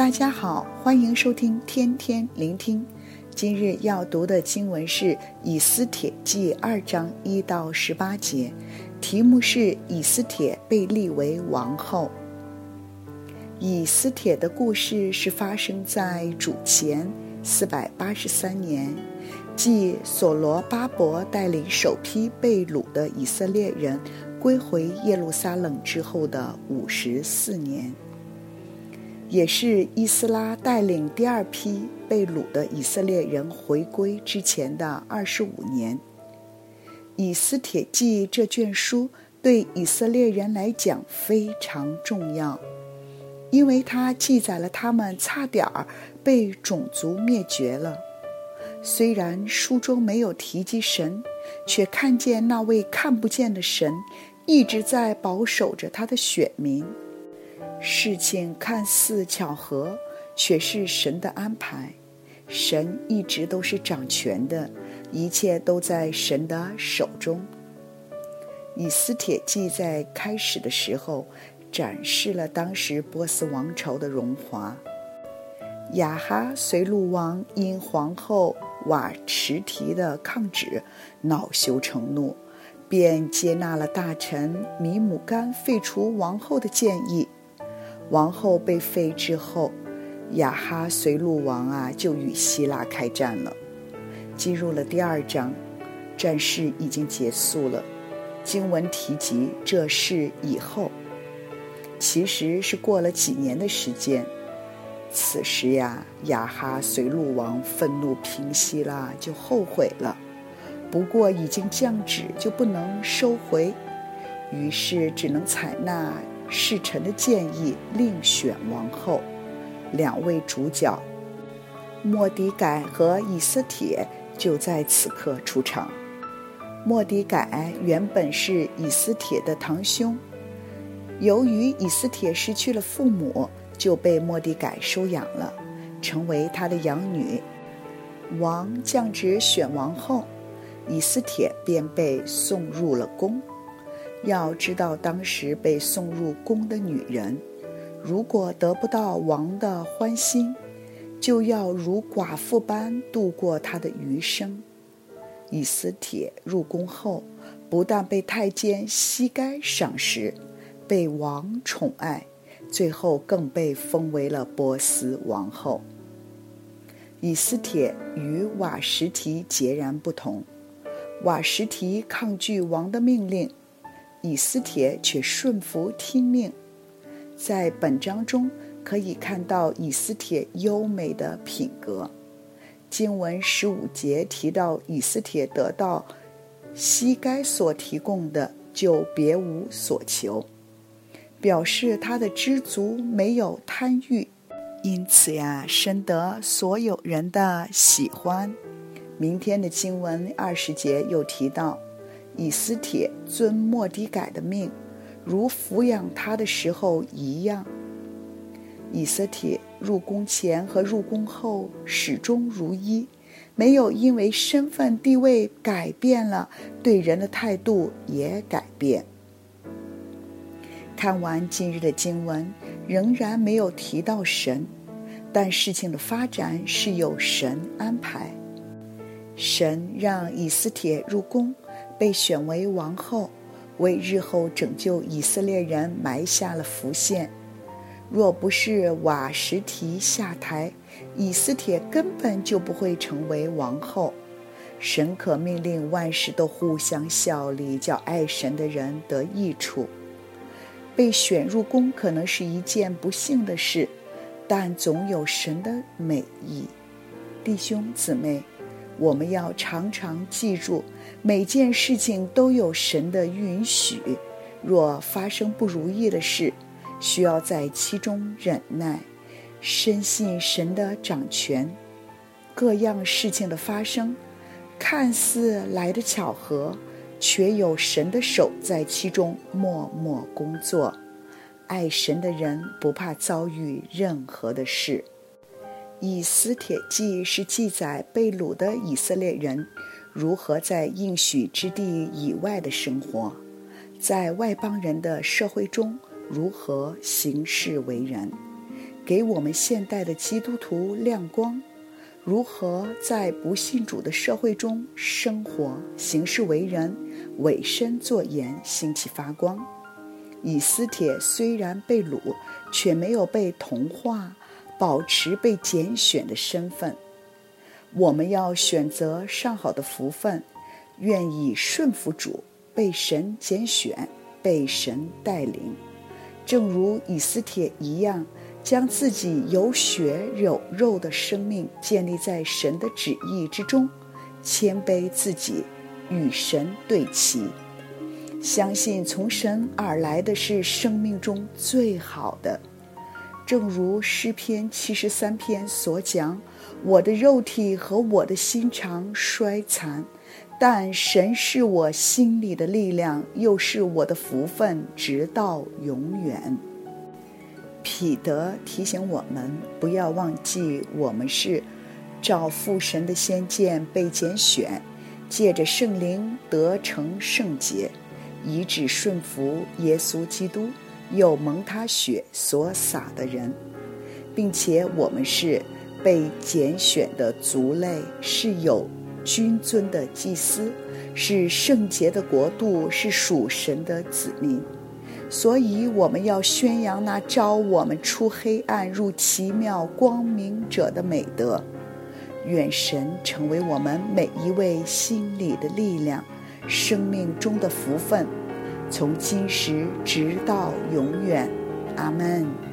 大家好，欢迎收听天天聆听。今日要读的经文是《以斯帖记》二章一到十八节，题目是“以斯帖被立为王后”。以斯帖的故事是发生在主前四百八十三年，即所罗巴伯带领首批被掳的以色列人归回耶路撒冷之后的五十四年。也是伊斯拉带领第二批被掳的以色列人回归之前的二十五年，《以斯帖记》这卷书对以色列人来讲非常重要，因为它记载了他们差点儿被种族灭绝了。虽然书中没有提及神，却看见那位看不见的神一直在保守着他的选民。事情看似巧合，却是神的安排。神一直都是掌权的，一切都在神的手中。以斯帖记在开始的时候，展示了当时波斯王朝的荣华。雅哈随鲁王因皇后瓦迟提的抗旨，恼羞成怒，便接纳了大臣米姆干废除王后的建议。王后被废之后，亚哈随路王啊就与希腊开战了。进入了第二章，战事已经结束了。经文提及这事以后，其实是过了几年的时间。此时呀，亚哈随路王愤怒平息了，就后悔了。不过已经降旨，就不能收回，于是只能采纳。侍臣的建议，另选王后，两位主角，莫迪改和以斯帖就在此刻出场。莫迪改原本是以斯帖的堂兄，由于以斯帖失去了父母，就被莫迪改收养了，成为他的养女。王降旨选王后，以斯帖便被送入了宫。要知道，当时被送入宫的女人，如果得不到王的欢心，就要如寡妇般度过她的余生。以斯帖入宫后，不但被太监西该赏识，被王宠爱，最后更被封为了波斯王后。以斯帖与瓦实提截然不同，瓦实提抗拒王的命令。以斯帖却顺服听命，在本章中可以看到以斯帖优美的品格。经文十五节提到以斯帖得到西该所提供的，就别无所求，表示他的知足，没有贪欲，因此呀，深得所有人的喜欢。明天的经文二十节又提到。以斯帖遵莫底改的命，如抚养他的时候一样。以斯帖入宫前和入宫后始终如一，没有因为身份地位改变了，对人的态度也改变。看完今日的经文，仍然没有提到神，但事情的发展是有神安排。神让以斯帖入宫。被选为王后，为日后拯救以色列人埋下了伏线。若不是瓦实提下台，以斯帖根本就不会成为王后。神可命令万事都互相效力，叫爱神的人得益处。被选入宫可能是一件不幸的事，但总有神的美意。弟兄姊妹。我们要常常记住，每件事情都有神的允许。若发生不如意的事，需要在其中忍耐，深信神的掌权。各样事情的发生，看似来的巧合，却有神的手在其中默默工作。爱神的人不怕遭遇任何的事。以斯帖记是记载被掳的以色列人如何在应许之地以外的生活，在外邦人的社会中如何行事为人，给我们现代的基督徒亮光，如何在不信主的社会中生活、行事为人、委身作盐，兴起发光。以斯帖虽然被掳，却没有被同化，保持被拣选的身份。我们要选择上好的福分，愿意顺服主，被神拣选，被神带领，正如以斯帖一样，将自己有血有肉的生命建立在神的旨意之中，谦卑自己，与神对齐。相信从神而来的是生命中最好的，正如诗篇七十三篇所讲：“我的肉体和我的心肠衰残，但神是我心里的力量，又是我的福分，直到永远。”彼得提醒我们，不要忘记我们是照父神的先见被拣选，借着圣灵得成圣洁。以致顺服耶稣基督，又蒙他血所洒的人，并且我们是被拣选的族类，是有君尊的祭司，是圣洁的国度，是属神的子民。所以我们要宣扬那召我们出黑暗入奇妙光明者的美德。愿神成为我们每一位心里的力量。生命中的福分，从今时直到永远，阿门。